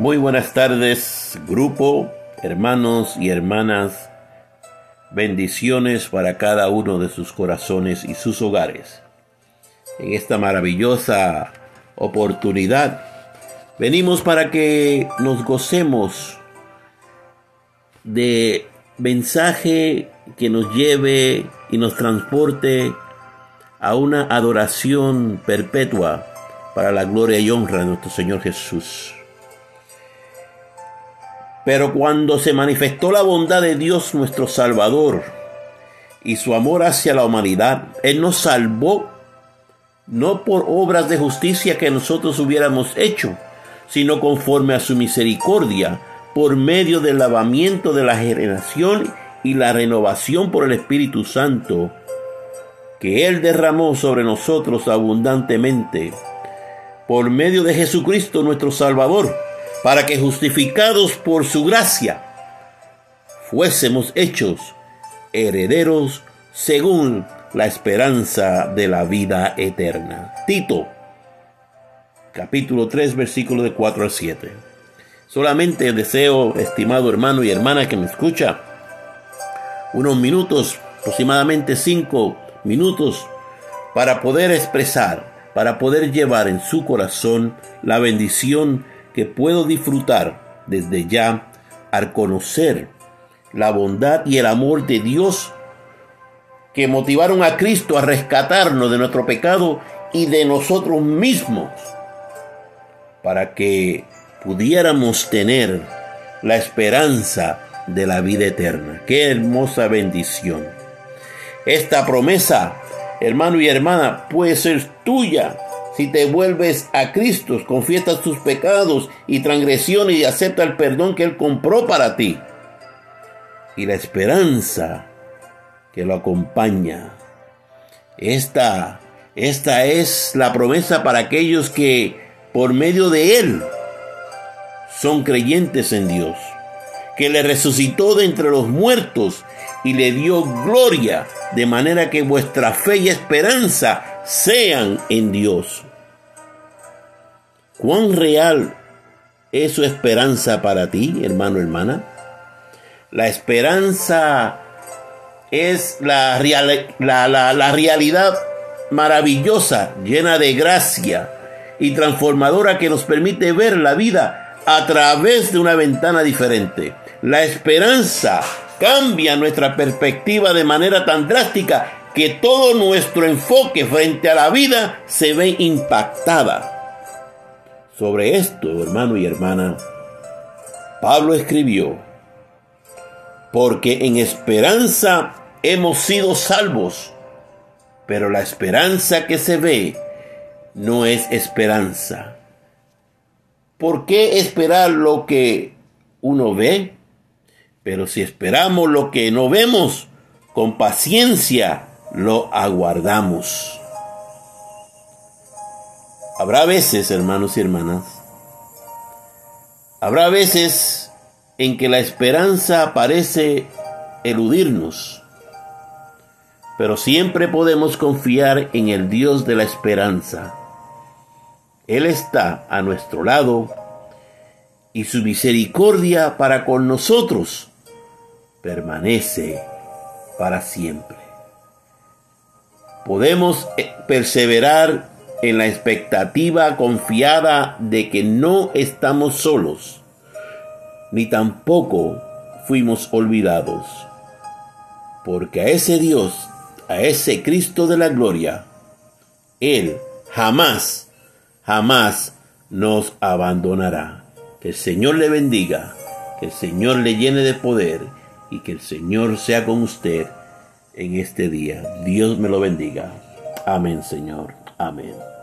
Muy buenas tardes, grupo, hermanos y hermanas. Bendiciones para cada uno de sus corazones y sus hogares. En esta maravillosa oportunidad, venimos para que nos gocemos de mensaje que nos lleve y nos transporte a una adoración perpetua para la gloria y honra de nuestro Señor Jesús. Pero cuando se manifestó la bondad de Dios nuestro Salvador y su amor hacia la humanidad, Él nos salvó no por obras de justicia que nosotros hubiéramos hecho, sino conforme a su misericordia, por medio del lavamiento de la generación y la renovación por el Espíritu Santo, que Él derramó sobre nosotros abundantemente, por medio de Jesucristo nuestro Salvador, para que justificados por su gracia, fuésemos hechos herederos según la esperanza de la vida eterna. Tito, capítulo 3, versículo de 4 al 7. Solamente deseo, estimado hermano y hermana que me escucha, unos minutos, aproximadamente cinco minutos, para poder expresar, para poder llevar en su corazón la bendición que puedo disfrutar desde ya al conocer la bondad y el amor de Dios que motivaron a Cristo a rescatarnos de nuestro pecado y de nosotros mismos para que pudiéramos tener la esperanza de la vida eterna. Qué hermosa bendición. Esta promesa, hermano y hermana, puede ser tuya si te vuelves a Cristo, confiesas tus pecados y transgresiones y acepta el perdón que Él compró para ti. Y la esperanza que lo acompaña. Esta, esta es la promesa para aquellos que por medio de Él son creyentes en Dios, que le resucitó de entre los muertos y le dio gloria, de manera que vuestra fe y esperanza sean en Dios. ¿Cuán real es su esperanza para ti, hermano, hermana? La esperanza es la, la, la, realidad maravillosa, llena de gracia y transformadora que nos permite ver la vida a través de una ventana diferente. La esperanza cambia nuestra perspectiva de manera tan drástica que todo nuestro enfoque frente a la vida se ve impactada. Sobre esto, hermano y hermana, Pablo escribió, porque en esperanza hemos sido salvos, pero la esperanza que se ve no es esperanza. ¿Por qué esperar lo que uno ve? Pero si esperamos lo que no vemos, con paciencia lo aguardamos. Habrá veces, hermanos y hermanas, habrá veces en que la esperanza parece eludirnos, pero siempre podemos confiar en el Dios de la esperanza. Él está a nuestro lado y su misericordia para con nosotros permanece para siempre. Podemos eh, perseverar en la expectativa confiada de que no estamos solos, ni tampoco fuimos olvidados, porque a ese Dios, a ese Cristo de la gloria, Él jamás, jamás nos abandonará. Que el Señor le bendiga, que el Señor le llene de poder y que el Señor sea con usted en este día. Dios me lo bendiga. Amén, Señor. Amén.